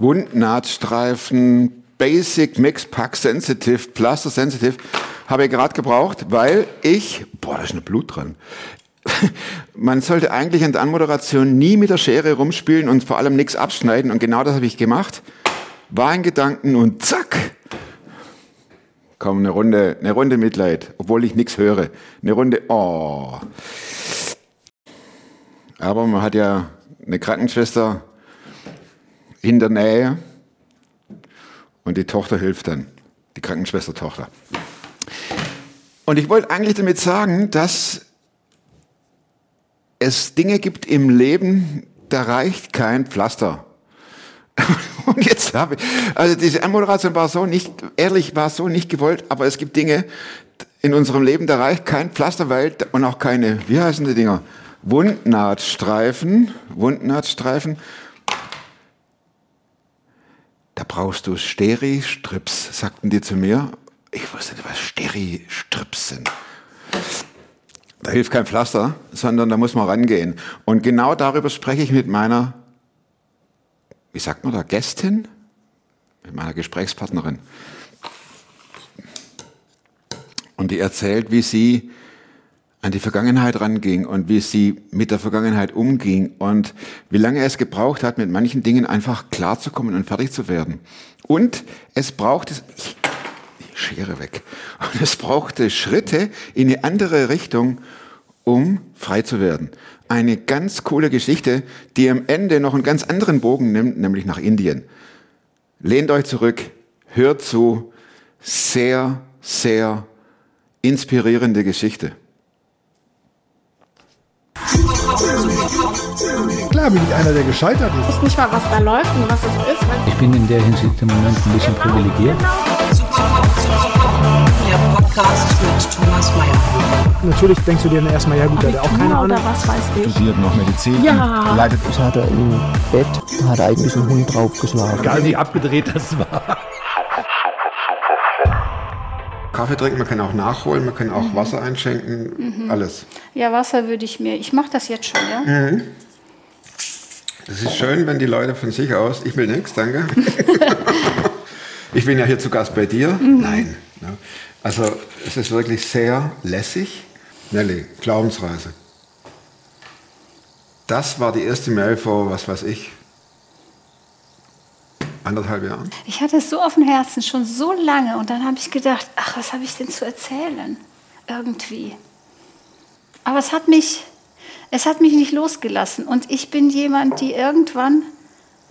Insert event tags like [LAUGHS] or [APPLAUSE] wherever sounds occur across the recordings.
Wundnahtstreifen, Basic Mix Pack Sensitive, Plaster Sensitive, habe ich gerade gebraucht, weil ich, boah, da ist eine Blut dran. [LAUGHS] Man sollte eigentlich in der Anmoderation nie mit der Schere rumspielen und vor allem nichts abschneiden und genau das habe ich gemacht. War in Gedanken und zack, komm, eine Runde, eine Runde Mitleid, obwohl ich nichts höre. Eine Runde, oh. Aber man hat ja eine Krankenschwester in der Nähe und die Tochter hilft dann, die Krankenschwestertochter. Und ich wollte eigentlich damit sagen, dass es Dinge gibt im Leben, da reicht kein Pflaster. [LAUGHS] Und jetzt habe ich, also diese Anmoderation war so nicht, ehrlich war so nicht gewollt, aber es gibt Dinge in unserem Leben, da reicht kein Pflaster, weil, und auch keine, wie heißen die Dinger? Wundnahtstreifen, Wundnahtstreifen. Da brauchst du Steri-Strips, sagten die zu mir. Ich wusste nicht, was Steri-Strips sind. Da hilft kein Pflaster, sondern da muss man rangehen. Und genau darüber spreche ich mit meiner, wie sagt man da, Gästin? Mit meiner Gesprächspartnerin. Und die erzählt, wie sie an die Vergangenheit ranging und wie sie mit der Vergangenheit umging und wie lange es gebraucht hat, mit manchen Dingen einfach klarzukommen und fertig zu werden. Und es brauchte, ich, Schere weg, und es brauchte Schritte in eine andere Richtung, um frei zu werden. Eine ganz coole Geschichte, die am Ende noch einen ganz anderen Bogen nimmt, nämlich nach Indien. Lehnt euch zurück, hört zu, sehr, sehr inspirierende Geschichte. Klar bin ich einer, der gescheitert ist. Ich weiß nicht mal, was da läuft und was es ist. Ich bin in der Hinsicht im Moment ein bisschen privilegiert. Der Podcast mit Thomas Mayer. Natürlich denkst du dir dann erstmal, ja gut, der hat auch keine Ahnung. oder was weiß ich. studiert noch Medizin. Ja. Leidet Ich hatte im Bett, da hat eigentlich ein Hund draufgeschlagen. Egal wie abgedreht das war. Kaffee trinken, man kann auch nachholen, man kann auch Wasser einschenken, alles. Ja, Wasser würde ich mir. Ich mache das jetzt schon, ja. Es ist schön, wenn die Leute von sich aus, ich will nichts, danke. [LAUGHS] ich bin ja hier zu Gast bei dir. Nein. ne. Also es ist wirklich sehr lässig. Nelly, Glaubensreise. Das war die erste Mail vor, was weiß ich, anderthalb Jahren. Ich hatte es so auf dem Herzen schon so lange und dann habe ich gedacht, ach, was habe ich denn zu erzählen? Irgendwie. Aber es hat mich, es hat mich nicht losgelassen und ich bin jemand, die irgendwann,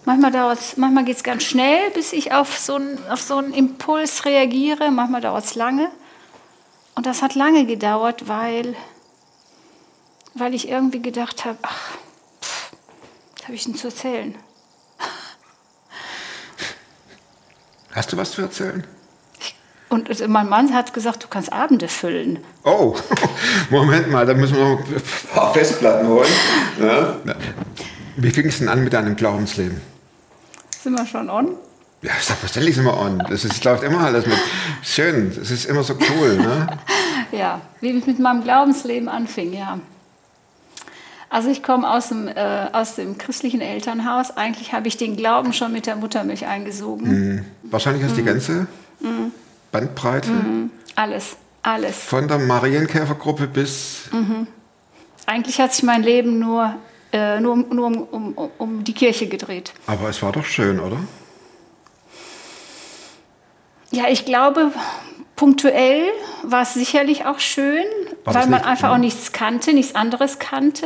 manchmal dauert's, manchmal geht es ganz schnell, bis ich auf so, einen, auf so einen Impuls reagiere, manchmal dauert es lange. Und das hat lange gedauert, weil, weil ich irgendwie gedacht habe, ach, was habe ich denn zu erzählen? Hast du was zu erzählen? Und es- mein Mann hat gesagt, du kannst Abende füllen. Oh, [LAUGHS] Moment mal, da müssen wir noch ein paar Festplatten holen. Ja. Wie fing es denn an mit deinem Glaubensleben? Sind wir schon on? Ja, selbstverständlich sind wir on. Das ist, läuft immer alles mit. Schön, das ist immer so cool. Ne? [LAUGHS] Ja, wie es mit meinem Glaubensleben anfing, ja. Also ich komme aus dem, äh, aus dem christlichen Elternhaus. Eigentlich habe ich den Glauben schon mit der Muttermilch eingesogen. Wahrscheinlich hast du die ganze Bandbreite Alles, alles. von der Marienkäfergruppe bis. Eigentlich hat sich mein Leben nur, äh, nur, nur um, um- um die Kirche gedreht. Aber es war doch schön, oder? Ja, ich glaube, punktuell war es sicherlich auch schön, War weil man einfach ja. auch nichts kannte, nichts anderes kannte.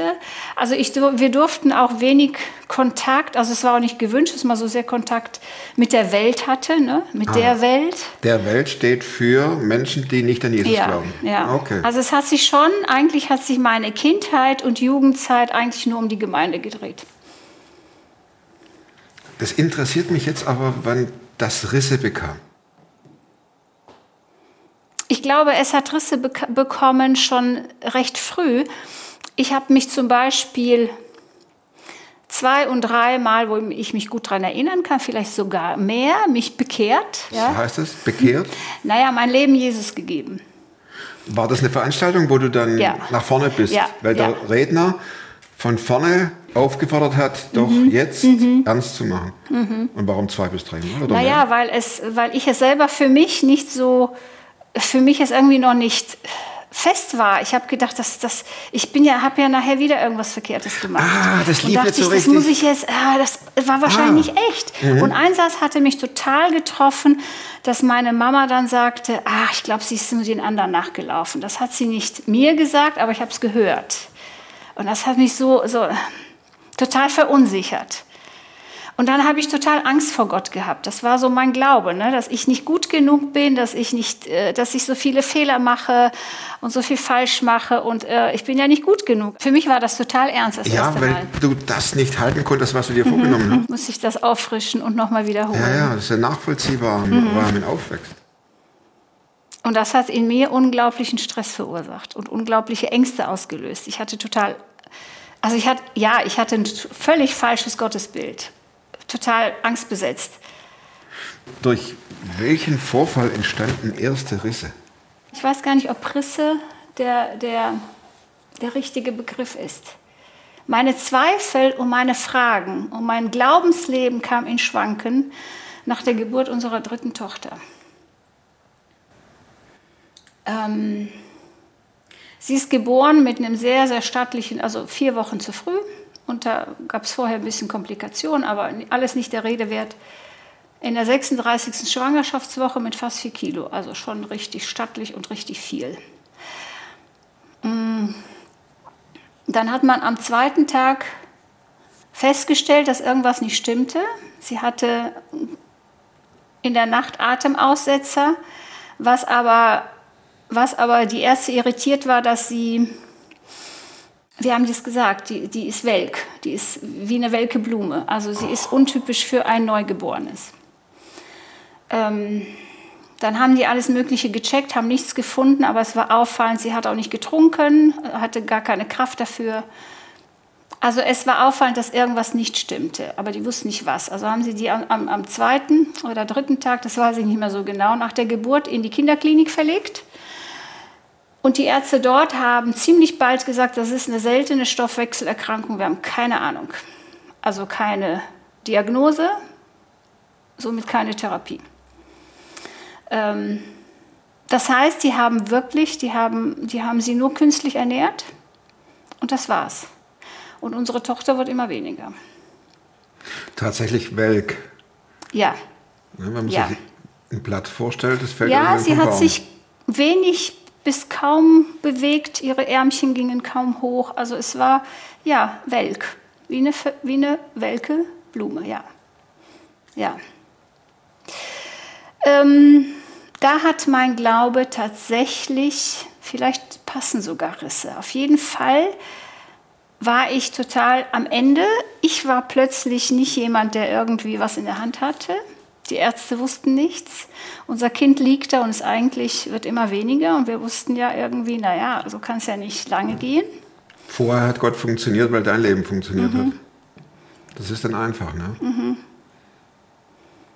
Also ich, wir durften auch wenig Kontakt, also es war auch nicht gewünscht, dass man so sehr Kontakt mit der Welt hatte, ne? mit Ah. der Welt. Der Welt steht für Menschen, die nicht an Jesus Ja, glauben. ja. Okay. Also es hat sich schon, eigentlich hat sich meine Kindheit und Jugendzeit eigentlich nur um die Gemeinde gedreht. das interessiert mich jetzt aber, wann das Risse bekam. Ich glaube, es hat Risse bek bekommen schon recht früh. Ich habe mich zum Beispiel zwei und dreimal, wo ich mich gut daran erinnern kann, vielleicht sogar mehr, mich bekehrt. Was Ja? heißt das? Bekehrt? Naja, mein Leben Jesus gegeben. War das eine Veranstaltung, wo du dann Ja. nach vorne bist? Ja, Weil der. Redner von vorne aufgefordert hat, doch Mhm. jetzt ernst zu machen. Und warum zwei bis drei Mal? Oder Naja, mehr? weil, es, weil ich es selber für mich nicht so, für mich es irgendwie noch nicht fest war. Ich habe gedacht, dass das, ich bin ja, habe ja nachher wieder irgendwas Verkehrtes gemacht. Ah, das und lief dachte nicht so ich, das richtig. muss ich jetzt, ah, das war wahrscheinlich Ah. echt. Und ein Satz hatte mich total getroffen, dass meine Mama dann sagte, ah, ich glaube, sie ist nur den anderen nachgelaufen. Das hat sie nicht mir gesagt, aber ich habe es gehört. Und das hat mich so, so total verunsichert. Und dann habe ich total Angst vor Gott gehabt. Das war so mein Glaube, ne? dass ich nicht gut genug bin, dass ich nicht, äh, dass ich so viele Fehler mache und so viel falsch mache und äh, ich bin ja nicht gut genug. Für mich war das total ernst das Ja, weil Mal. du das nicht halten konntest, was du dir vorgenommen hast. [LAUGHS] Muss ich das auffrischen und nochmal wiederholen. Ja, ja, das ist ja nachvollziehbar, Mhm. man aufwächst. Und das hat in mir unglaublichen Stress verursacht und unglaubliche Ängste ausgelöst. Ich hatte total, also ich hatte, ja, ich hatte ein völlig falsches Gottesbild. Total angstbesetzt. Durch welchen Vorfall entstanden erste Risse? Ich weiß gar nicht, ob Risse der, der, der richtige Begriff ist. Meine Zweifel und meine Fragen und mein Glaubensleben kam in Schwanken nach der Geburt unserer dritten Tochter. Ähm, sie ist geboren mit einem sehr, sehr stattlichen, also vier Wochen zu früh. Und da gab es vorher ein bisschen Komplikationen, aber alles nicht der Rede wert. In der 36. Schwangerschaftswoche mit fast vier Kilo, also schon richtig stattlich und richtig viel. Mm. Dann hat man am zweiten Tag festgestellt, dass irgendwas nicht stimmte. Sie hatte in der Nacht Atemaussetzer, was aber, was aber die Ärzte irritiert war, dass sie, wir haben das gesagt, die, die ist welk, die ist wie eine welke Blume. Also sie ist untypisch für ein Neugeborenes. Ähm, dann haben die alles Mögliche gecheckt, haben nichts gefunden, aber es war auffallend, sie hat auch nicht getrunken, hatte gar keine Kraft dafür. Also es war auffallend, dass irgendwas nicht stimmte, aber die wussten nicht was. Also haben sie die am, am, am zweiten oder dritten Tag, das weiß ich nicht mehr so genau, nach der Geburt in die Kinderklinik verlegt. Und die Ärzte dort haben ziemlich bald gesagt, das ist eine seltene Stoffwechselerkrankung, wir haben keine Ahnung. Also keine Diagnose, somit keine Therapie. Ähm, das heißt, die haben wirklich, die haben, die haben sie nur künstlich ernährt und das war's. Und unsere Tochter wird immer weniger. Tatsächlich welk. Ja, wenn man Ja. sich ein Blatt vorstellt, das fällt ja sie hat Baum. sich wenig bis kaum bewegt, ihre Ärmchen gingen kaum hoch. Also es war, ja, welk, wie eine, wie eine welke Blume, ja. Ja. Ähm, da hat mein Glaube tatsächlich, vielleicht passen sogar Risse. Auf jeden Fall war ich total am Ende. Ich war plötzlich nicht jemand, der irgendwie was in der Hand hatte. Die Ärzte wussten nichts. Unser Kind liegt da und es eigentlich wird immer weniger. Und wir wussten ja irgendwie, naja, so kann es ja nicht lange gehen. Vorher hat Gott funktioniert, weil dein Leben funktioniert Mhm. hat. Das ist dann einfach, ne?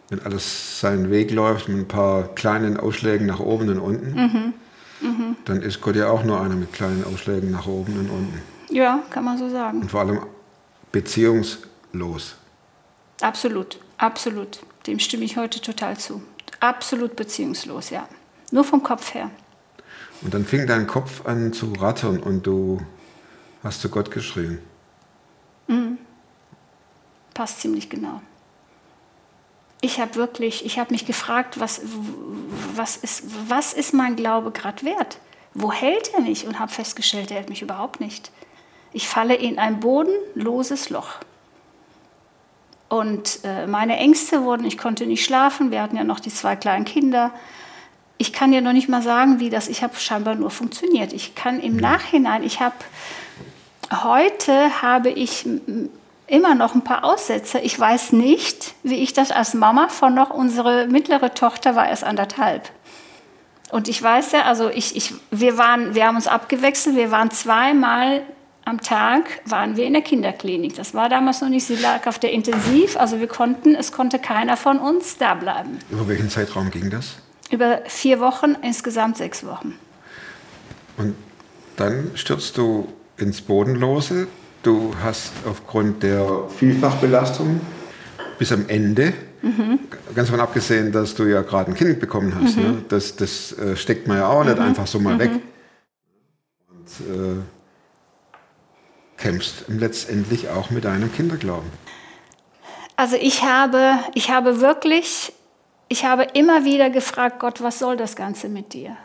Wenn alles seinen Weg läuft mit ein paar kleinen Ausschlägen nach oben und unten, Mhm. dann ist Gott ja auch nur einer mit kleinen Ausschlägen nach oben und unten. Ja, kann man so sagen. Und vor allem beziehungslos. Absolut, absolut. Dem stimme ich heute total zu. Absolut beziehungslos, ja. Nur vom Kopf her. Und dann fing dein Kopf an zu rattern und du hast zu Gott geschrien. Passt ziemlich genau. Ich habe wirklich, ich habe mich gefragt, was, was, ist, was ist mein Glaube gerade wert? Wo hält er mich? Und habe festgestellt, er hält mich überhaupt nicht. Ich falle in ein bodenloses Loch. Und äh, meine Ängste wurden, ich konnte nicht schlafen, wir hatten ja noch die zwei kleinen Kinder. Ich kann dir noch nicht mal sagen, wie das, ich habe scheinbar nur funktioniert. Ich kann im Nachhinein, ich habe, heute habe ich immer noch ein paar Aussätze. Ich weiß nicht, wie ich das als Mama von noch, unsere mittlere Tochter war erst anderthalb. Und ich weiß ja, also ich, ich, wir, waren, wir haben uns abgewechselt, wir waren zweimal am Tag, waren wir in der Kinderklinik. Das war damals noch nicht, sie lag auf der Intensiv, also wir konnten, es konnte keiner von uns da bleiben. Über welchen Zeitraum ging das? Über vier Wochen, insgesamt sechs Wochen. Und dann stürzt du ins Bodenlose. du hast aufgrund der Vielfachbelastung bis am Ende, ganz davon abgesehen, dass du ja gerade ein Kind bekommen hast, ne? das, das äh, steckt man ja auch nicht einfach so mal weg. Und äh, kämpfst letztendlich auch mit deinem Kinderglauben. Also ich habe, ich habe wirklich, ich habe immer wieder gefragt, Gott, was soll das Ganze mit dir?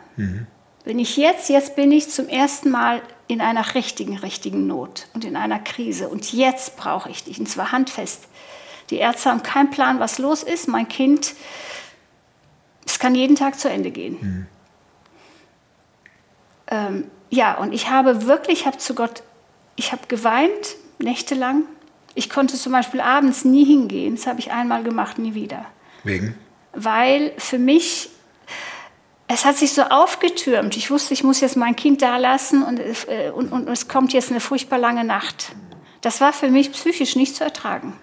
Wenn ich jetzt, jetzt bin ich zum ersten Mal in einer richtigen, richtigen Not und in einer Krise und jetzt brauche ich dich und zwar handfest. Die Ärzte haben keinen Plan, was los ist. Mein Kind, es kann jeden Tag zu Ende gehen. Ähm, ja, und ich habe wirklich, ich habe zu Gott, ich habe geweint, nächtelang. Ich konnte zum Beispiel abends nie hingehen. Das habe ich einmal gemacht, nie wieder. Wegen? Weil für mich, es hat sich so aufgetürmt. Ich wusste, ich muss jetzt mein Kind da lassen und, es- äh, und, und es kommt jetzt eine furchtbar lange Nacht. Das war für mich psychisch nicht zu ertragen.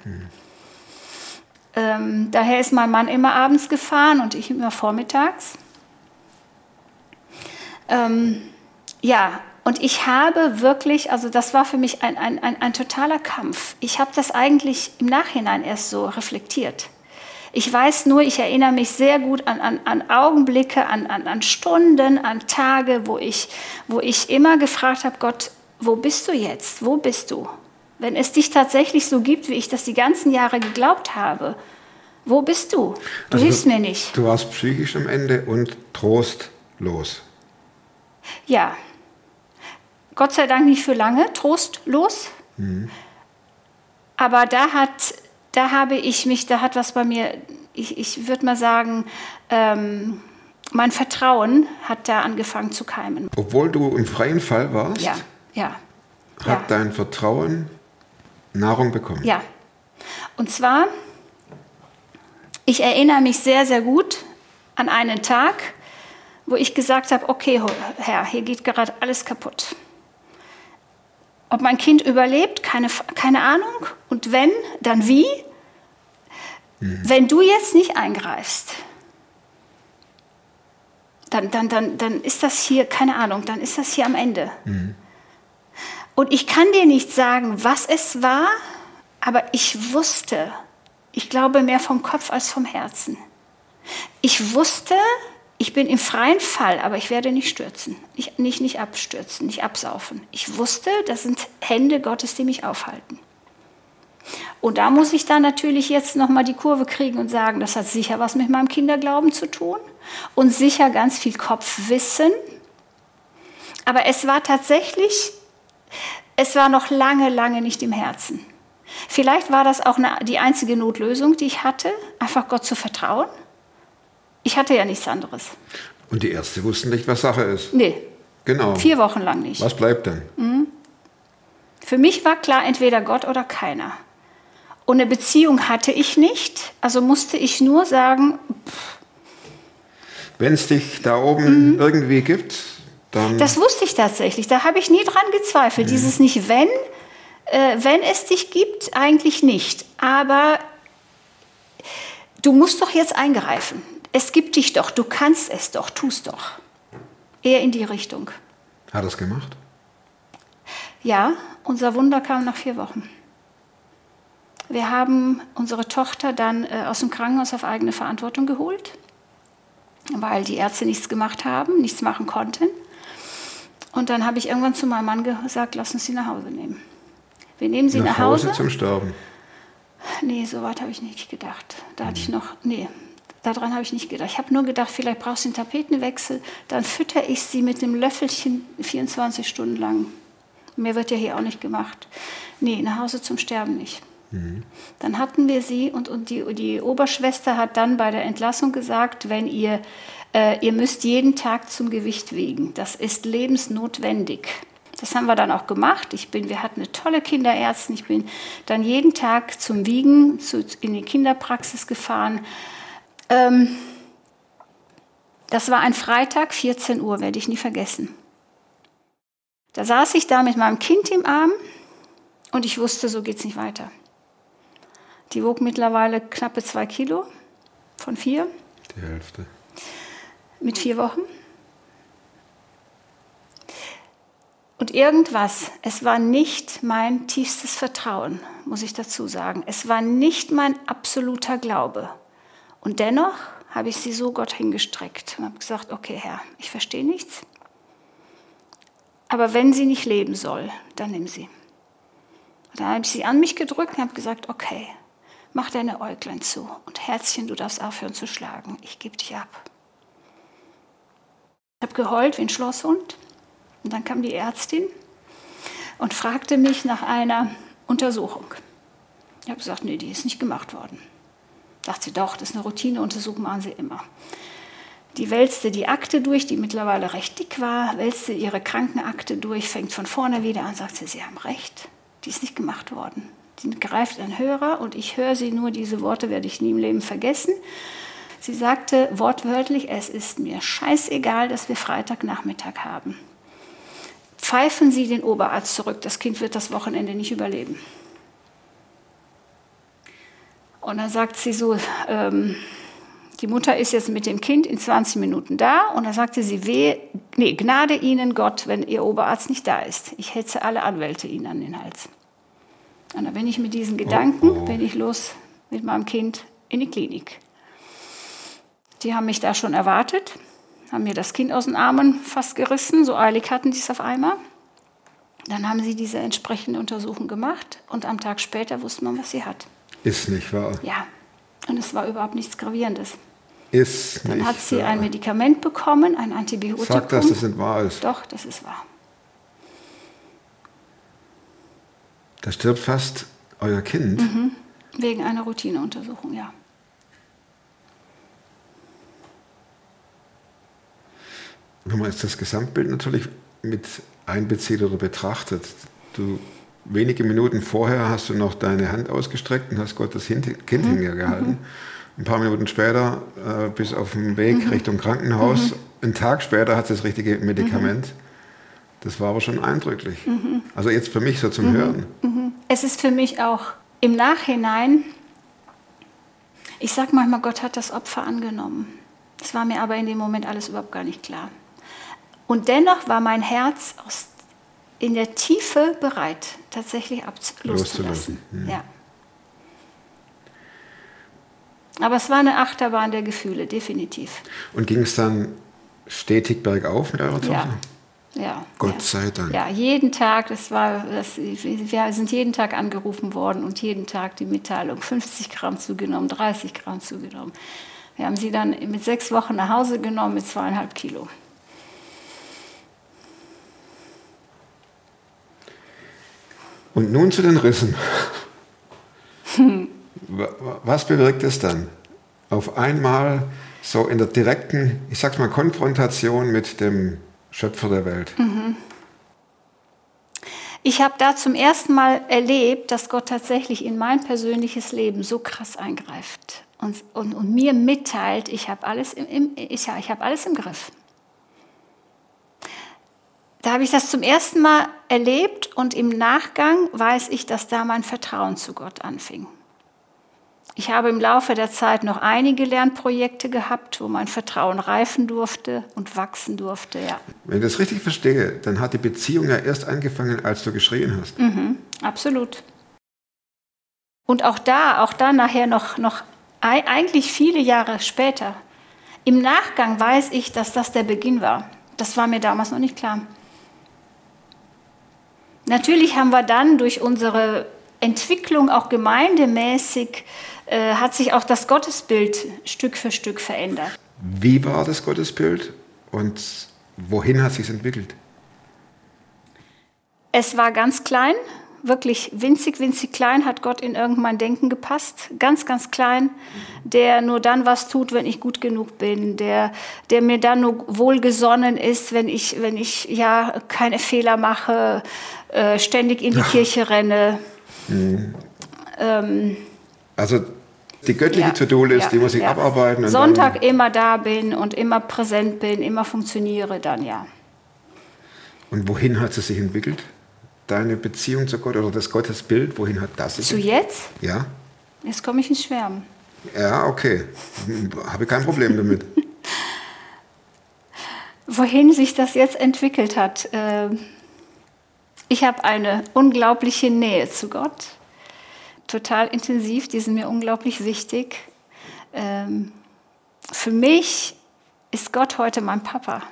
Ähm, daher ist mein Mann immer abends gefahren und ich immer vormittags. Ähm, ja, und ich habe wirklich, also das war für mich ein, ein, ein, ein totaler Kampf. Ich habe das eigentlich im Nachhinein erst so reflektiert. Ich weiß nur, ich erinnere mich sehr gut an, an, an Augenblicke, an, an, an Stunden, an Tage, wo ich, wo ich immer gefragt habe, Gott, wo bist du jetzt? Wo bist du? Wenn es dich tatsächlich so gibt, wie ich das die ganzen Jahre geglaubt habe, wo bist du? Du Also hilfst mir nicht. Du warst psychisch am Ende und trostlos. Ja. Gott sei Dank nicht für lange, trostlos. Aber da hat, da habe ich mich, da hat was bei mir, ich, ich würde mal sagen, ähm, mein Vertrauen hat da angefangen zu keimen. Obwohl du im freien Fall warst, Ja, ja. hat ja. dein Vertrauen Nahrung bekommen. Ja. Und zwar, ich erinnere mich sehr, sehr gut an einen Tag, wo ich gesagt habe, okay, Herr, hier geht gerade alles kaputt. Ob mein Kind überlebt, keine, keine Ahnung. Und wenn, dann wie? Wenn du jetzt nicht eingreifst, dann, dann, dann, dann ist das hier, keine Ahnung, dann ist das hier am Ende. Und ich kann dir nicht sagen, was es war, aber ich wusste, ich glaube mehr vom Kopf als vom Herzen. Ich wusste, ich bin im freien Fall, aber ich werde nicht stürzen, nicht, nicht, nicht abstürzen, nicht absaufen. Ich wusste, das sind Hände Gottes, die mich aufhalten. Und da muss ich dann natürlich jetzt nochmal die Kurve kriegen und sagen, das hat sicher was mit meinem Kinderglauben zu tun und sicher ganz viel Kopfwissen. Aber es war tatsächlich, es war noch lange, lange nicht im Herzen. Vielleicht war das auch eine, die einzige Notlösung, die ich hatte, einfach Gott zu vertrauen. Ich hatte ja nichts anderes. Und die Ärzte wussten nicht, was Sache ist. Nee, Genau. vier Wochen lang nicht. Was bleibt denn? Für mich war klar, entweder Gott oder keiner. Und eine Beziehung hatte ich nicht, also musste ich nur sagen, Wenn es dich da oben irgendwie gibt, dann Mhm. das wusste ich tatsächlich, da habe ich nie dran gezweifelt. Dieses nicht wenn, äh, wenn es dich gibt, eigentlich nicht. Aber du musst doch jetzt eingreifen. Es gibt dich doch, du kannst es doch, tust doch. Eher in die Richtung. hat er es gemacht. Ja, unser Wunder kam nach vier Wochen. Wir haben unsere Tochter dann äh, aus dem Krankenhaus auf eigene Verantwortung geholt, weil die Ärzte nichts gemacht haben, nichts machen konnten. Und dann habe ich irgendwann zu meinem Mann gesagt, lass uns sie nach Hause nehmen. Wir nehmen sie nach, Hause. zum Sterben. Nee, so weit habe ich nicht gedacht. Da hatte ich noch, nee, daran habe ich nicht gedacht. Ich habe nur gedacht, vielleicht brauchst du einen Tapetenwechsel, dann fütter ich sie mit einem Löffelchen 24 Stunden lang. Mehr wird ja hier auch nicht gemacht. Nee, nach Hause zum Sterben nicht. Dann hatten wir sie und, und die, die Oberschwester hat dann bei der Entlassung gesagt, wenn ihr, äh, ihr müsst jeden Tag zum Gewicht wiegen. Das ist lebensnotwendig. Das haben wir dann auch gemacht. Ich bin, wir hatten eine tolle Kinderärztin. Ich bin dann jeden Tag zum Wiegen zu, in die Kinderpraxis gefahren. Ähm, das war ein Freitag, 14 Uhr, werde ich nie vergessen. Da saß ich da mit meinem Kind im Arm und ich wusste, so geht es nicht weiter. Die wog mittlerweile knappe zwei Kilo von vier Die Hälfte. mit vier Wochen. Und irgendwas, es war nicht mein tiefstes Vertrauen, muss ich dazu sagen. Es war nicht mein absoluter Glaube. Und dennoch habe ich sie so Gott hingestreckt und habe gesagt, okay Herr, ich verstehe nichts. Aber wenn sie nicht leben soll, dann nimm sie. Und dann habe ich sie an mich gedrückt und habe gesagt, okay, mach deine Äuglein zu und Herzchen, du darfst aufhören zu schlagen. Ich gebe dich ab. Ich habe geheult wie ein Schlosshund. Und dann kam die Ärztin und fragte mich nach einer Untersuchung. Ich habe gesagt, nee, die ist nicht gemacht worden. Sagt sie, doch, das ist eine Routineuntersuchung, machen sie immer. Die wälzte die Akte durch, die mittlerweile recht dick war, wälzte ihre Krankenakte durch, fängt von vorne wieder an, sagt sie, Sie haben recht, die ist nicht gemacht worden. Sie greift ein Hörer und ich höre sie nur, diese Worte werde ich nie im Leben vergessen. Sie sagte wortwörtlich, es ist mir scheißegal, dass wir Freitagnachmittag haben. Pfeifen Sie den Oberarzt zurück, das Kind wird das Wochenende nicht überleben. Und dann sagt sie so, ähm, die Mutter ist jetzt mit dem Kind in 20 Minuten da und dann sagte sie, weh, nee, Gnade Ihnen Gott, wenn Ihr Oberarzt nicht da ist. Ich hetze alle Anwälte Ihnen an den Hals. Und dann bin ich mit diesen Gedanken, oh, oh. bin ich los mit meinem Kind in die Klinik. Die haben mich da schon erwartet, haben mir das Kind aus den Armen fast gerissen, so eilig hatten sie es auf einmal. Dann haben sie diese entsprechende Untersuchung gemacht und am Tag später wusste man, was sie hat. Ist nicht wahr? Ja, und es war überhaupt nichts Gravierendes. Ist Dann nicht hat sie wahr. ein Medikament bekommen, ein Antibiotikum. Sag, dass das nicht wahr ist. Doch, das ist wahr. Da stirbt fast euer Kind. Mhm. Wegen einer Routineuntersuchung, ja. Wenn man jetzt das Gesamtbild natürlich mit einbezieht oder betrachtet, du wenige Minuten vorher hast du noch deine Hand ausgestreckt und hast Gott das Kind mhm. hingehalten. Ein paar Minuten später äh, bis auf dem Weg mhm. Richtung Krankenhaus. Mhm. Einen Tag später hat sie das richtige Medikament. Das war aber schon eindrücklich. Also jetzt für mich so zum Hören. Es ist für mich auch im Nachhinein, ich sage manchmal, Gott hat das Opfer angenommen. Das war mir aber in dem Moment alles überhaupt gar nicht klar. Und dennoch war mein Herz aus, in der Tiefe bereit, tatsächlich loszulassen. Mhm. Ja. Aber es war eine Achterbahn der Gefühle, definitiv. Und ging es dann stetig bergauf mit eurer Tochter? Ja. Ja, Gott ja. sei Dank. Ja, jeden Tag, das war, das, wir sind jeden Tag angerufen worden und jeden Tag die Mitteilung, 50 Gramm zugenommen, 30 Gramm zugenommen. Wir haben sie dann mit sechs Wochen nach Hause genommen mit zweieinhalb Kilo. Und nun zu den Rissen. Was bewirkt es dann? Auf einmal so in der direkten, ich sag's mal, Konfrontation mit dem Schöpfer der Welt. Ich habe da zum ersten Mal erlebt, dass Gott tatsächlich in mein persönliches Leben so krass eingreift und, und, und mir mitteilt, ich habe alles, im, im, ich, ich hab alles im Griff. Da habe ich das zum ersten Mal erlebt und im Nachgang weiß ich, dass da mein Vertrauen zu Gott anfing. Ich habe im Laufe der Zeit noch einige Lernprojekte gehabt, wo mein Vertrauen reifen durfte und wachsen durfte. Ja. Wenn ich das richtig verstehe, dann hat die Beziehung ja erst angefangen, als du geschrien hast. Mhm, absolut. Und auch da, auch da nachher noch, noch eigentlich viele Jahre später. Im Nachgang weiß ich, dass das der Beginn war. Das war mir damals noch nicht klar. Natürlich haben wir dann durch unsere Entwicklung auch gemeindemäßig, äh, hat sich auch das Gottesbild Stück für Stück verändert. Wie war das Gottesbild und wohin hat sich es entwickelt? Es war ganz klein, wirklich winzig, winzig klein, hat Gott in irgendein Denken gepasst. Ganz, ganz klein, der nur dann was tut, wenn ich gut genug bin, der, der mir dann nur wohlgesonnen ist, wenn ich, wenn ich ja keine Fehler mache, äh, ständig in die. Kirche renne. Mhm. Ähm, also die göttliche ja, To-Do-List, ja, die muss ich ja. abarbeiten. Sonntag immer da bin und immer präsent bin, immer funktioniere, dann ja. Und wohin hat es sich entwickelt? deine Beziehung zu Gott oder das Gottesbild, wohin hat das sich? Zu jetzt? Ja. Jetzt komme ich ins Schwärmen. Ja, okay. Habe kein Problem damit. [LAUGHS] wohin sich das jetzt entwickelt hat. Äh, Ich habe eine unglaubliche Nähe zu Gott, total intensiv, die sind mir unglaublich wichtig. Ähm, für mich ist Gott heute mein Papa.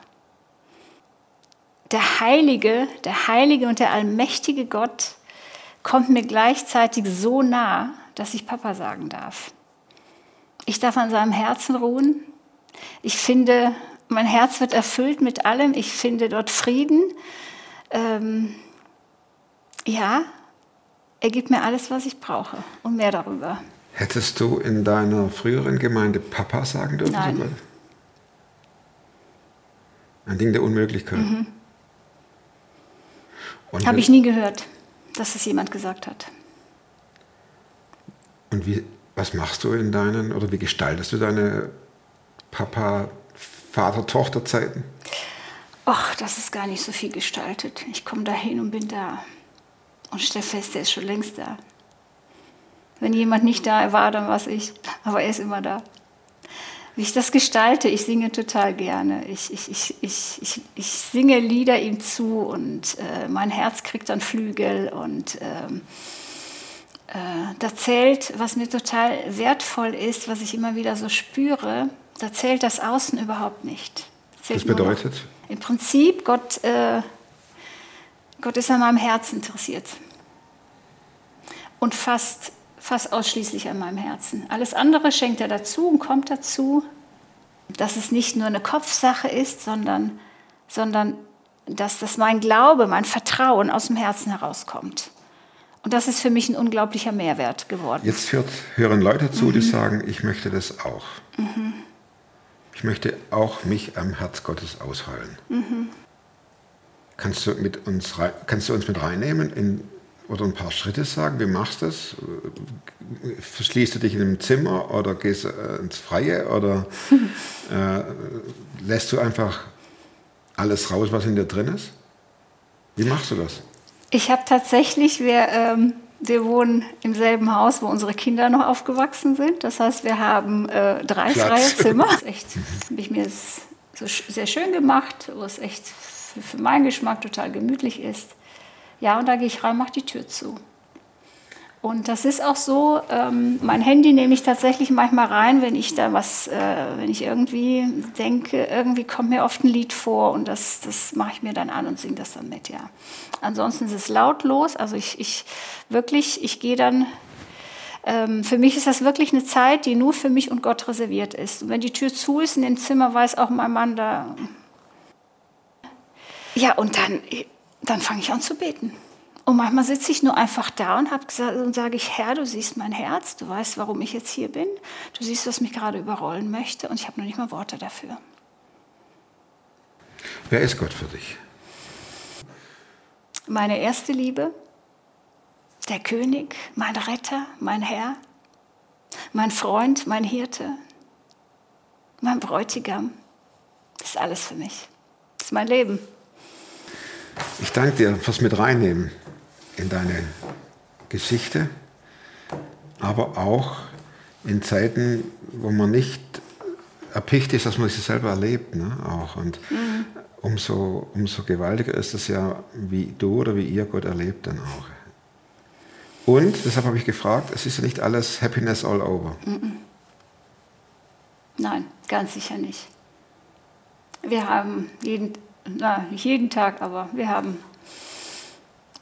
Der heilige, der heilige und der allmächtige Gott kommt mir gleichzeitig so nah, dass ich Papa sagen darf. Ich darf an seinem Herzen ruhen. Ich finde, mein Herz wird erfüllt mit allem. Ich finde dort Frieden. Ähm, ja, er gibt mir alles, was ich brauche und mehr darüber. Hättest du in deiner früheren Gemeinde Papa sagen dürfen? Nein. Ein Ding der Unmöglichkeit. Mhm. Habe ich nie gehört, dass es jemand gesagt hat. Und wie, was machst du in deinen, oder wie gestaltest du deine Papa-Vater-Tochter-Zeiten? Och, das ist gar nicht so viel gestaltet. Ich komme da hin und bin da. Und stelle fest, der ist schon längst da. Wenn jemand nicht da war, dann war es ich. Aber er ist immer da. Wie ich das gestalte, ich singe total gerne. Ich, ich, ich, ich, ich, ich singe Lieder ihm zu und äh, mein Herz kriegt dann Flügel. Und ähm, äh, da zählt, was mir total wertvoll ist, was ich immer wieder so spüre, da zählt das Außen überhaupt nicht. Zählt Das bedeutet? im Prinzip, Gott, äh, Gott ist an meinem Herzen interessiert. Und fast, fast ausschließlich an meinem Herzen. Alles andere schenkt er dazu und kommt dazu, dass es nicht nur eine Kopfsache ist, sondern, sondern dass das mein Glaube, mein Vertrauen aus dem Herzen herauskommt. Und das ist für mich ein unglaublicher Mehrwert geworden. Jetzt hört, hören Leute zu, Mhm. die sagen, ich möchte das auch. Ich möchte auch mich am Herz Gottes ausheulen. Mhm. Kannst, du mit uns, rei- kannst du uns mit reinnehmen in, oder ein paar Schritte sagen? Wie machst du das? Verschließt du dich in einem Zimmer oder gehst äh, ins Freie oder [LAUGHS] äh, lässt du einfach alles raus, was in dir drin ist? Wie machst du das? Ich habe tatsächlich, wir, ähm, wir wohnen im selben Haus, wo unsere Kinder noch aufgewachsen sind. Das heißt, wir haben äh, drei Platz. freie Zimmer. [LAUGHS] Das ist echt, habe ich mir so sehr schön gemacht, wo es echt für, für meinen Geschmack total gemütlich ist. Ja, und da gehe ich rein, mache die Tür zu. Und das ist auch so, ähm, mein Handy nehme ich tatsächlich manchmal rein, wenn ich da was, äh, wenn ich irgendwie denke, irgendwie kommt mir oft ein Lied vor und das, das mache ich mir dann an und singe das dann mit, ja. Ansonsten ist es lautlos, also ich, ich wirklich, ich gehe dann, ähm, für mich ist das wirklich eine Zeit, die nur für mich und Gott reserviert ist. Und wenn die Tür zu ist in dem Zimmer, weiß auch mein Mann da. Ja, und dann, dann fange ich an zu beten. Und manchmal sitze ich nur einfach da und, hab gesagt, und sage ich, Herr, du siehst mein Herz, du weißt, warum ich jetzt hier bin, du siehst, was mich gerade überrollen möchte und ich habe noch nicht mal Worte dafür. Wer ist Gott für dich? Meine erste Liebe, der König, mein Retter, mein Herr, mein Freund, mein Hirte, mein Bräutigam, das ist alles für mich. Das ist mein Leben. Ich danke dir fürs mit reinnehmen in deine Geschichte, aber auch in Zeiten, wo man nicht erpicht ist, dass man sich selber erlebt. Ne? Auch. Und umso, umso gewaltiger ist es ja, wie du oder wie ihr Gott erlebt dann auch. Und, deshalb habe ich gefragt, es ist ja nicht alles Happiness all over. Nein, ganz sicher nicht. Wir haben jeden, na, nicht jeden Tag, aber wir haben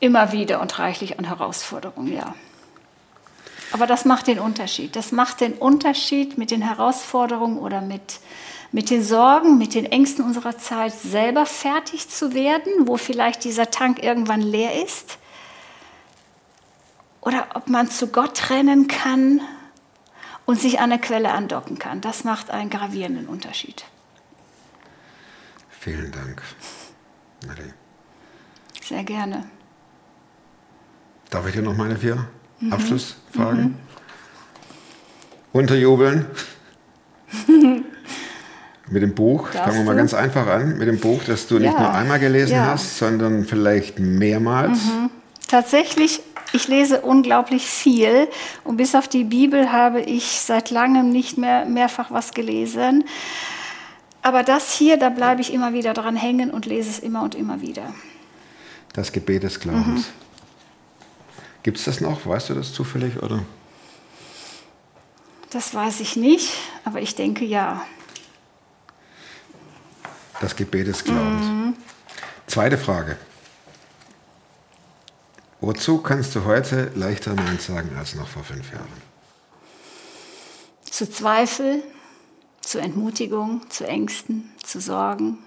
immer wieder und reichlich an Herausforderungen, ja. Aber das macht den Unterschied. Das macht den Unterschied mit den Herausforderungen oder mit, mit den Sorgen, mit den Ängsten unserer Zeit, selber fertig zu werden, wo vielleicht dieser Tank irgendwann leer ist. Oder ob man zu Gott rennen kann und sich an der Quelle andocken kann. Das macht einen gravierenden Unterschied. Vielen Dank. Marie. Sehr gerne. Darf ich dir noch meine vier Mhm. Abschlussfragen? Unterjubeln. [LAUGHS] Mit dem Buch, Darfst fangen wir mal du? ganz einfach an, mit dem Buch, das du nicht Ja. nur einmal gelesen Ja. hast, sondern vielleicht mehrmals. Tatsächlich, ich lese unglaublich viel und bis auf die Bibel habe ich seit langem nicht mehr mehrfach was gelesen. Aber das hier, da bleibe ich immer wieder dran hängen und lese es immer und immer wieder. Das Gebet des Glaubens. Gibt es das noch? Weißt du das zufällig? Oder? Das weiß ich nicht, aber ich denke ja. Das Gebet des Glaubens. Zweite Frage. Wozu kannst du heute leichter Nein sagen als noch vor fünf Jahren? Zu Zweifel, zu Entmutigung, zu Ängsten, zu Sorgen.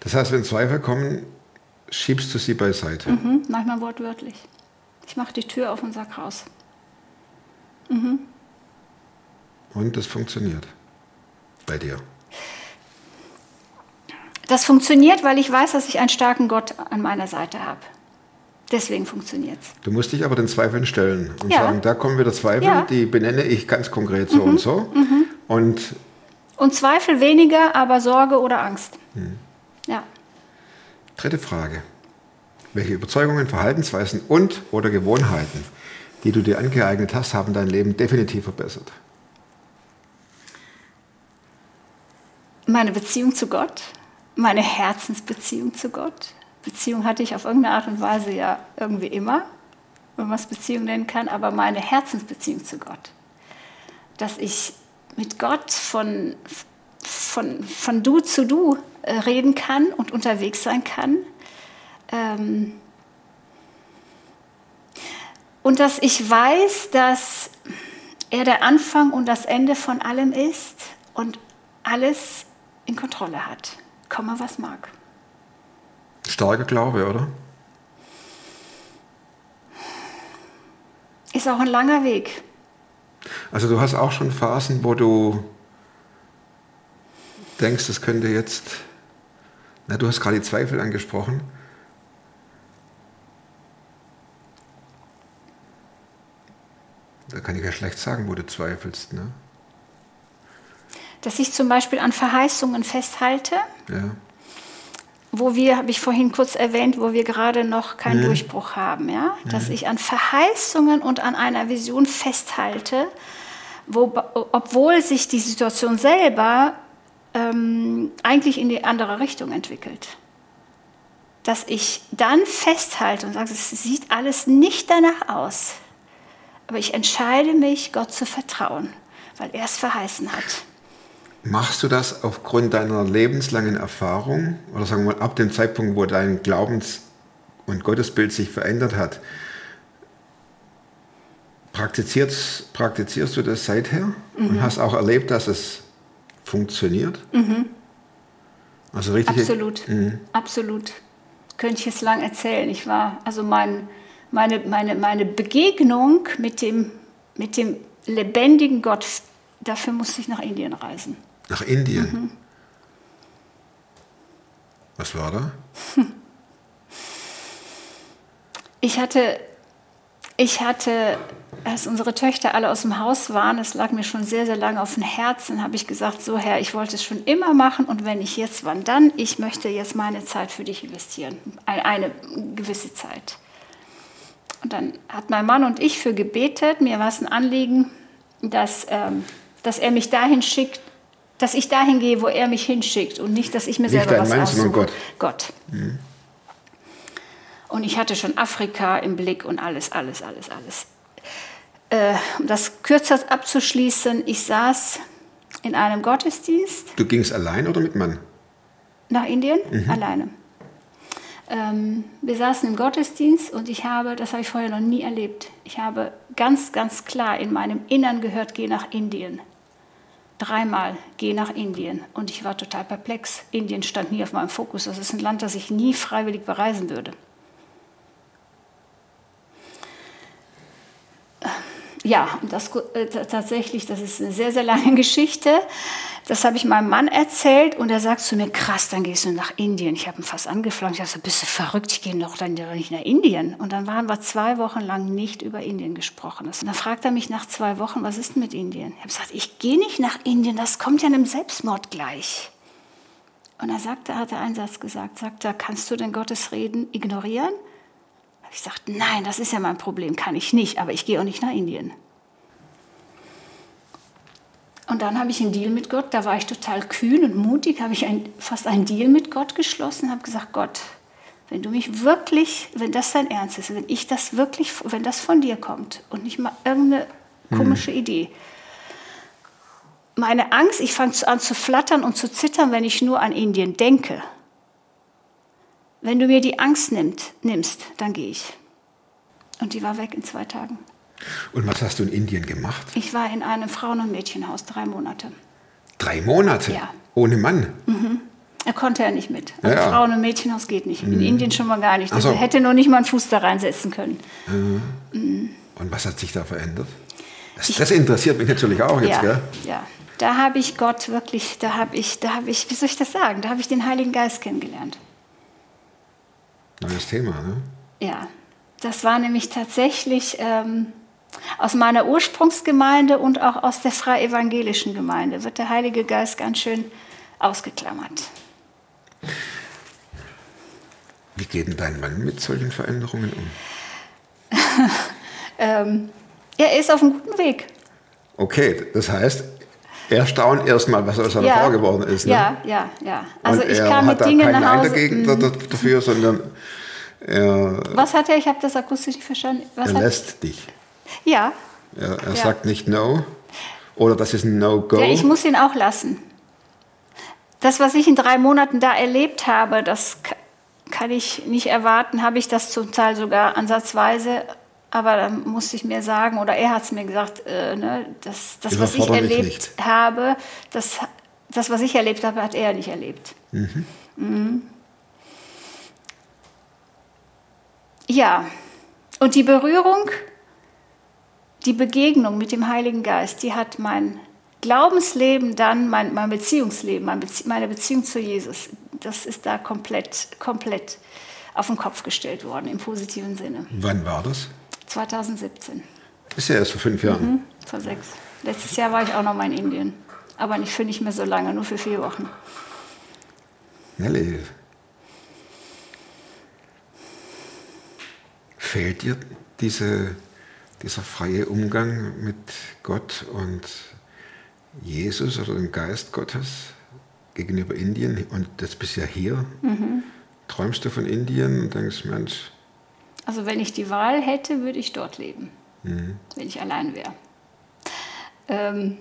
Das heißt, wenn Zweifel kommen, schiebst du sie beiseite. Mhm, manchmal wortwörtlich. Ich mache die Tür auf und sag raus. Und das funktioniert. Bei dir. Das funktioniert, weil ich weiß, dass ich einen starken Gott an meiner Seite habe. Deswegen funktioniert es. Du musst dich aber den Zweifeln stellen und Ja. sagen, da kommen wieder Zweifel, Ja. Mhm. die benenne ich ganz konkret so und so. Und Und Zweifel weniger, aber Sorge oder Angst. Ja. dritte Frage. Welche Überzeugungen, Verhaltensweisen und oder Gewohnheiten, die du dir angeeignet hast, haben dein Leben definitiv verbessert? Meine Beziehung zu Gott, meine Herzensbeziehung zu Gott. Beziehung hatte ich auf irgendeine Art und Weise ja irgendwie immer, wenn man es Beziehung nennen kann, aber meine Herzensbeziehung zu Gott. Dass ich mit Gott von, von, von Du zu Du äh, reden kann und unterwegs sein kann. Ähm, und dass ich weiß, dass er der Anfang und das Ende von allem ist und alles in Kontrolle hat. Komme, was mag. Starker Glaube, oder? Ist auch ein langer Weg. Also du hast auch schon Phasen, wo du denkst, das könnte jetzt... Na, du hast gerade die Zweifel angesprochen. Da kann ich ja schlecht sagen, wo du zweifelst. Ne? Dass ich zum Beispiel an Verheißungen festhalte, Ja. Wo wir, habe ich vorhin kurz erwähnt, wo wir gerade noch keinen Durchbruch haben. Ja? Dass ich an Verheißungen und an einer Vision festhalte, wo, obwohl sich die Situation selber ähm, eigentlich in die andere Richtung entwickelt. Dass ich dann festhalte und sage, es sieht alles nicht danach aus. Aber ich entscheide mich, Gott zu vertrauen, weil er es verheißen hat. Machst du das aufgrund deiner lebenslangen Erfahrung oder sagen wir mal ab dem Zeitpunkt, wo dein Glaubens- und Gottesbild sich verändert hat? Praktizierst, praktizierst du das seither und hast auch erlebt, dass es funktioniert? Also richtig. Absolut, absolut. Könnte ich jetzt lang erzählen. Ich war, also mein, meine, meine, meine Begegnung mit dem, mit dem lebendigen Gott, dafür musste ich nach Indien reisen. Nach Indien. Was war da? [LAUGHS] Ich hatte, ich hatte, als unsere Töchter alle aus dem Haus waren, es lag mir schon sehr, sehr lange auf dem Herzen, habe ich gesagt, so Herr, ich wollte es schon immer machen und wenn nicht jetzt, wann dann? Ich möchte jetzt meine Zeit für dich investieren, eine, eine gewisse Zeit. Und dann hat mein Mann und ich für gebetet, mir war es ein Anliegen, dass, ähm, dass er mich dahin schickt, dass ich dahin gehe, wo er mich hinschickt und nicht, dass ich mir Nicht selber was Mann, aussuche. Gott. Gott. Und ich hatte schon Afrika im Blick und alles, alles, alles, alles. Äh, um das kürzer abzuschließen, ich saß in einem Gottesdienst Du gingst allein oder mit Mann? nach Indien, alleine. Ähm, wir saßen im Gottesdienst und ich habe, das habe ich vorher noch nie erlebt, ich habe ganz, ganz klar in meinem Innern gehört, geh nach Indien. Dreimal, geh nach Indien. Und ich war total perplex. Indien stand nie auf meinem Fokus. Das ist ein Land, das ich nie freiwillig bereisen würde. Ja, das äh, tatsächlich, das ist eine sehr, sehr lange [LAUGHS] Geschichte. Das habe ich meinem Mann erzählt und er sagt zu mir, krass, dann gehst du nach Indien. Ich habe ihn fast angeflankt. Ich habe gesagt, bist du verrückt, ich gehe doch dann nicht nach Indien. Und dann waren wir zwei Wochen lang nicht über Indien gesprochen. Und dann fragt er mich nach zwei Wochen, was ist denn mit Indien? Ich habe gesagt, ich gehe nicht nach Indien, das kommt ja einem Selbstmord gleich. Und er sagte, hat er einen Satz gesagt, sagt er, kannst du denn Gottes Reden ignorieren? Ich gesagt, nein, das ist ja mein Problem, kann ich nicht, aber ich gehe auch nicht nach Indien. Und dann habe ich einen Deal mit Gott, da war ich total kühn und mutig, habe ich ein, fast einen Deal mit Gott geschlossen, habe gesagt, Gott, wenn du mich wirklich, wenn das dein Ernst ist, wenn ich das wirklich, wenn das von dir kommt und nicht mal irgendeine komische Idee. Meine Angst, ich fange an zu flattern und zu zittern, wenn ich nur an Indien denke. Wenn du mir die Angst nimmt, nimmst, dann gehe ich. Und die war weg in zwei Tagen. Und was hast du in Indien gemacht? Ich war in einem Frauen- und Mädchenhaus drei Monate. Drei Monate? Ja. Ohne Mann? Er konnte ja nicht mit. Also Ja. Frauen- und Mädchenhaus geht nicht. In Indien schon mal gar nicht. Ach so. Er hätte noch nicht mal einen Fuß da reinsetzen können. Und was hat sich da verändert? Das, das interessiert mich natürlich auch jetzt, ja, gell? ja. Da habe ich Gott wirklich, da habe ich, da habe ich, wie soll ich das sagen? Da habe ich den Heiligen Geist kennengelernt. Neues Thema, ne? Ja, das war nämlich tatsächlich ähm, aus meiner Ursprungsgemeinde und auch aus der freievangelischen Gemeinde wird der Heilige Geist ganz schön ausgeklammert. Wie geht denn dein Mann mit solchen Veränderungen um? [LAUGHS] Ähm, er ist auf einem guten Weg. Okay, das heißt, er staunt erstmal, was aus seiner ja, Frau geworden ist. Ne? Ja, ja, ja. Also Und ich er kam mit da Dingen nach Hause. dagegen Mhm. da- dafür, sondern er, Was hat er? Ich habe das akustisch nicht verstanden. Was er lässt dich. ja, Er, er Ja. sagt nicht No oder das ist ein No-Go. ja, ich muss ihn auch lassen. Das, was ich in drei Monaten da erlebt habe, das ka- kann ich nicht erwarten. Habe ich das zum Teil sogar ansatzweise. Aber dann musste ich mir sagen, oder er hat es mir gesagt, äh, ne, das, das was ich erlebt nicht. habe, das, das, was ich erlebt habe, hat er nicht erlebt. Mhm. Ja, und die Berührung, die Begegnung mit dem Heiligen Geist, die hat mein Glaubensleben dann, mein, mein Beziehungsleben, mein Bezie meine Beziehung zu Jesus, das ist da komplett, komplett auf den Kopf gestellt worden, im positiven Sinne. Wann war das? 2017, Ist ja erst vor fünf Jahren. Mhm. vor sechs. Letztes Jahr war ich auch noch mal in Indien, aber nicht für nicht mehr so lange, nur für vier Wochen. Nelly. Fehlt dir diese, dieser freie Umgang mit Gott und Jesus oder dem Geist Gottes gegenüber Indien? Und das bist ja hier. Mhm. Träumst du von Indien und denkst, Mensch, Also wenn ich die Wahl hätte, würde ich dort leben, wenn ich allein wäre. Ähm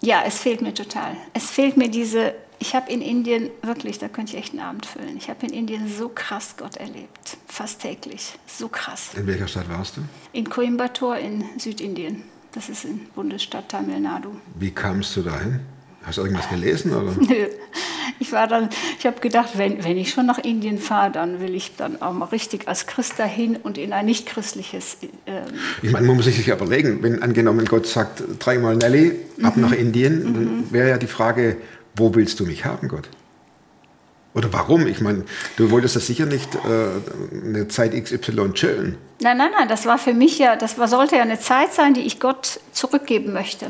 ja, es fehlt mir total. Es fehlt mir diese, ich habe in Indien, wirklich, da könnte ich echt einen Abend füllen, ich habe in Indien so krass Gott erlebt, fast täglich, so krass. in welcher Stadt warst du? In Coimbatore in Südindien, das ist in Bundesstaat Tamil Nadu. Wie kamst du dahin? Hast du irgendwas gelesen? Oder? [LAUGHS] Nö. Ich war dann, ich habe gedacht, wenn, wenn ich schon nach Indien fahre, dann will ich dann auch mal richtig als Christ dahin und in ein nicht-christliches. Ähm, Ich meine, man muss sich ja überlegen, wenn angenommen Gott sagt, dreimal Nelly, ab nach Indien, dann wäre ja die Frage, wo willst du mich haben, Gott? Oder warum? Ich meine, du wolltest das sicher nicht äh, eine Zeit XY chillen. nein, nein, nein, das war für mich ja, das war, sollte ja eine Zeit sein, die ich Gott zurückgeben möchte,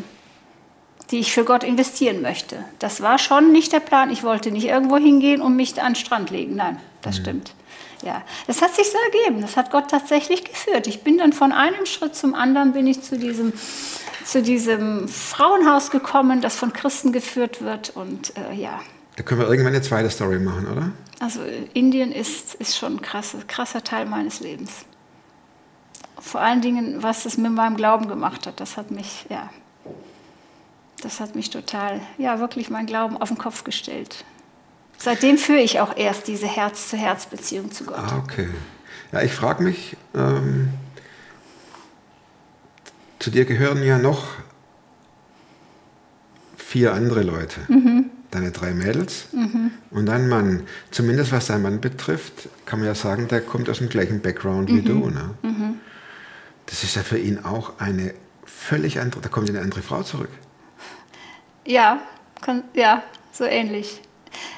die ich für Gott investieren möchte. Das war schon nicht der Plan. Ich wollte nicht irgendwo hingehen und mich an den Strand legen. Nein, das stimmt. Ja, das hat sich so ergeben. Das hat Gott tatsächlich geführt. Ich bin dann von einem Schritt zum anderen bin ich zu diesem, zu diesem Frauenhaus gekommen, das von Christen geführt wird. Und äh, ja, Da können wir irgendwann eine zweite Story machen, oder? also Indien ist, ist schon ein krasser, krasser Teil meines Lebens. Vor allen Dingen, was es mit meinem Glauben gemacht hat, das hat mich, ja, das hat mich total, ja, wirklich mein Glauben auf den Kopf gestellt. Seitdem führe ich auch erst diese Herz-zu-Herz-Beziehung zu Gott. Ah, okay. Ja, ich frage mich, ähm, zu dir gehören ja noch vier andere Leute. Deine drei Mädels und dein Mann. Zumindest was dein Mann betrifft, kann man ja sagen, der kommt aus dem gleichen Background wie du. Ne? Das ist ja für ihn auch eine völlig andere, da kommt eine andere Frau zurück. Ja, kann, ja, so ähnlich.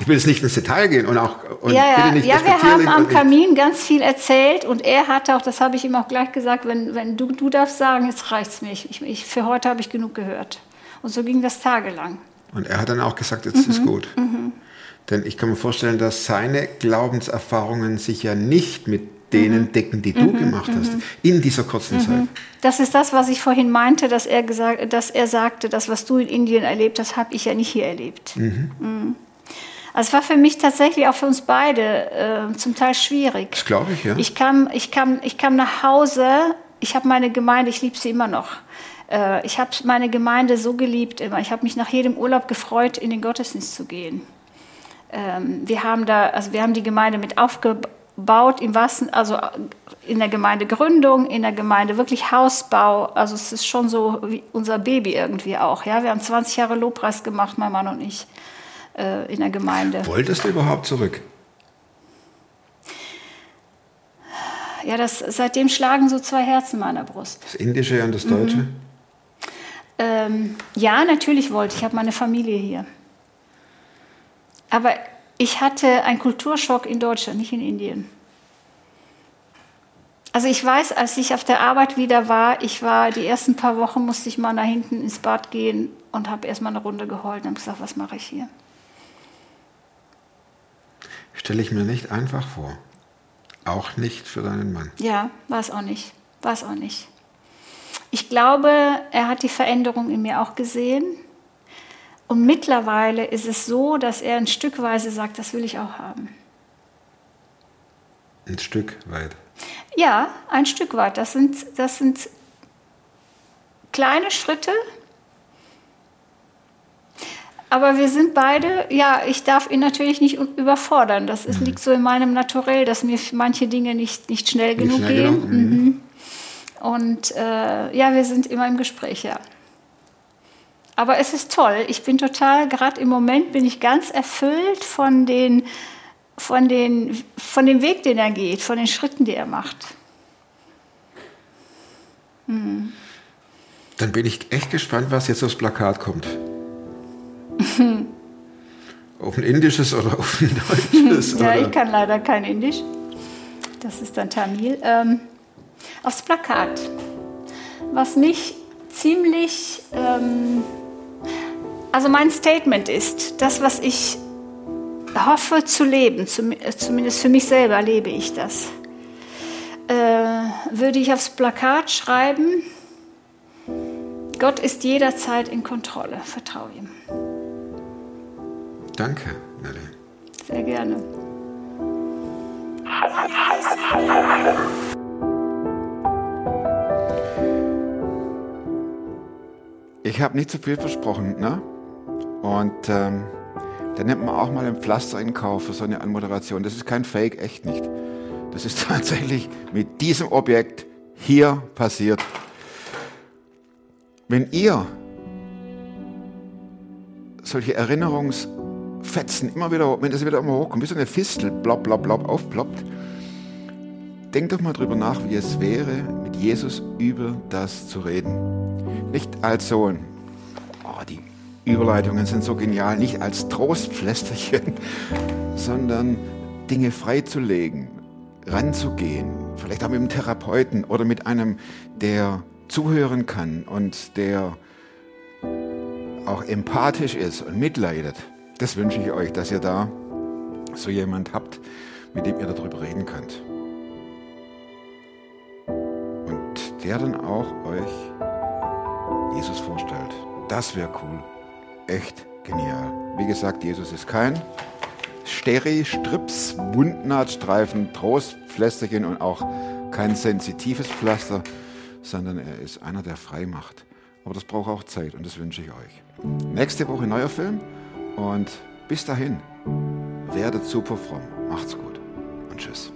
Ich will jetzt nicht ins Detail gehen und auch und ja, ja, ja wir haben am Kamin ganz viel erzählt und er hat auch, das habe ich ihm auch gleich gesagt, wenn, wenn du, du darfst sagen, jetzt reicht's mir. Ich, ich, für heute habe ich genug gehört. Und so ging das tagelang. Und er hat dann auch gesagt, jetzt ist gut. Denn ich kann mir vorstellen, dass seine Glaubenserfahrungen sich ja nicht mit denen decken, die du gemacht hast, in dieser kurzen Zeit. Das ist das, was ich vorhin meinte, dass er, gesagt, dass er sagte, das, was du in Indien erlebt hast, habe ich ja nicht hier erlebt. Mhm. Also es war für mich tatsächlich auch für uns beide äh, zum Teil schwierig. Das glaube ich, ja. Ich kam, ich kam, ich kam nach Hause. Ich habe meine Gemeinde, ich liebe sie immer noch. Äh, ich habe meine Gemeinde so geliebt immer. Ich habe mich nach jedem Urlaub gefreut, in den Gottesdienst zu gehen. Ähm, wir haben da, also wir haben die Gemeinde mit aufgebaut im wahrsten, also in der Gemeindegründung, in der Gemeinde wirklich Hausbau. Also es ist schon so wie unser Baby irgendwie auch. Ja, wir haben 20 Jahre Lobpreis gemacht, mein Mann und ich äh, in der Gemeinde. Wolltest du überhaupt zurück? Ja, das, seitdem schlagen so zwei Herzen in meiner Brust. Das Indische und das Deutsche? Ähm, ja, natürlich wollte ich. Ich habe meine Familie hier. Aber ich hatte einen Kulturschock in Deutschland, nicht in Indien. Also ich weiß, als ich auf der Arbeit wieder war, ich war die ersten paar Wochen musste ich mal nach hinten ins Bad gehen und habe erstmal eine Runde geheult und habe gesagt, was mache ich hier? Stelle ich mir nicht einfach vor. Auch nicht für deinen Mann. Ja, war es auch nicht. War es auch nicht. Ich glaube, er hat die Veränderung in mir auch gesehen. Und mittlerweile ist es so, dass er ein Stückweise sagt, das will ich auch haben. Ein Stück weit. Ja, ein Stück weit. Das sind, das sind kleine Schritte. Aber wir sind beide, ja, ich darf ihn natürlich nicht überfordern. Das ist, liegt so in meinem Naturell, dass mir manche Dinge nicht, nicht schnell Nicht genug schnell gehen. genug, mhm. Mhm. Und äh, ja, wir sind immer im Gespräch, ja. Aber es ist toll. Ich bin total, gerade im Moment bin ich ganz erfüllt von, den, von, den, von dem Weg, den er geht, von den Schritten, die er macht. Dann bin ich echt gespannt, was jetzt aufs Plakat kommt. [LAUGHS] auf ein indisches oder auf ein deutsches? Ja, oder? ich kann leider kein Indisch. Das ist dann Tamil. Ähm, aufs Plakat. Was mich ziemlich. Ähm, also mein Statement ist, das, was ich hoffe zu leben, äh, zumindest für mich selber lebe ich das, äh, würde ich aufs Plakat schreiben. Gott ist jederzeit in Kontrolle. Vertraue ihm. Danke, Nelly. Sehr gerne. Ich habe nicht zu viel versprochen, ne? Und ähm, da nimmt man auch mal ein Pflaster in Kauf für so eine Anmoderation. Das ist kein Fake, echt nicht. Das ist [LAUGHS] tatsächlich mit diesem Objekt hier passiert. Wenn ihr solche Erinnerungsfetzen immer wieder, wenn das wieder immer hochkommt, wie so eine Fistel, blopp, blopp, blopp, aufploppt, denkt doch mal drüber nach, wie es wäre, mit Jesus über das zu reden. Nicht als so ein, oh, die Überleitungen sind so genial, nicht als Trostpflästerchen, [LAUGHS] sondern Dinge freizulegen, ranzugehen, vielleicht auch mit einem Therapeuten oder mit einem, der zuhören kann und der auch empathisch ist und mitleidet. Das wünsche ich euch, dass ihr da so jemand habt, mit dem ihr darüber reden könnt. Und der dann auch euch Jesus vorstellt. Das wäre cool. Echt genial. Wie gesagt, Jesus ist kein Steri, Strips, Wundnahtstreifen, Trostpflästerchen und auch kein sensitives Pflaster, sondern er ist einer, der frei macht. Aber das braucht auch Zeit und das wünsche ich euch. Nächste Woche neuer Film und bis dahin, werdet super fromm. Macht's gut und tschüss.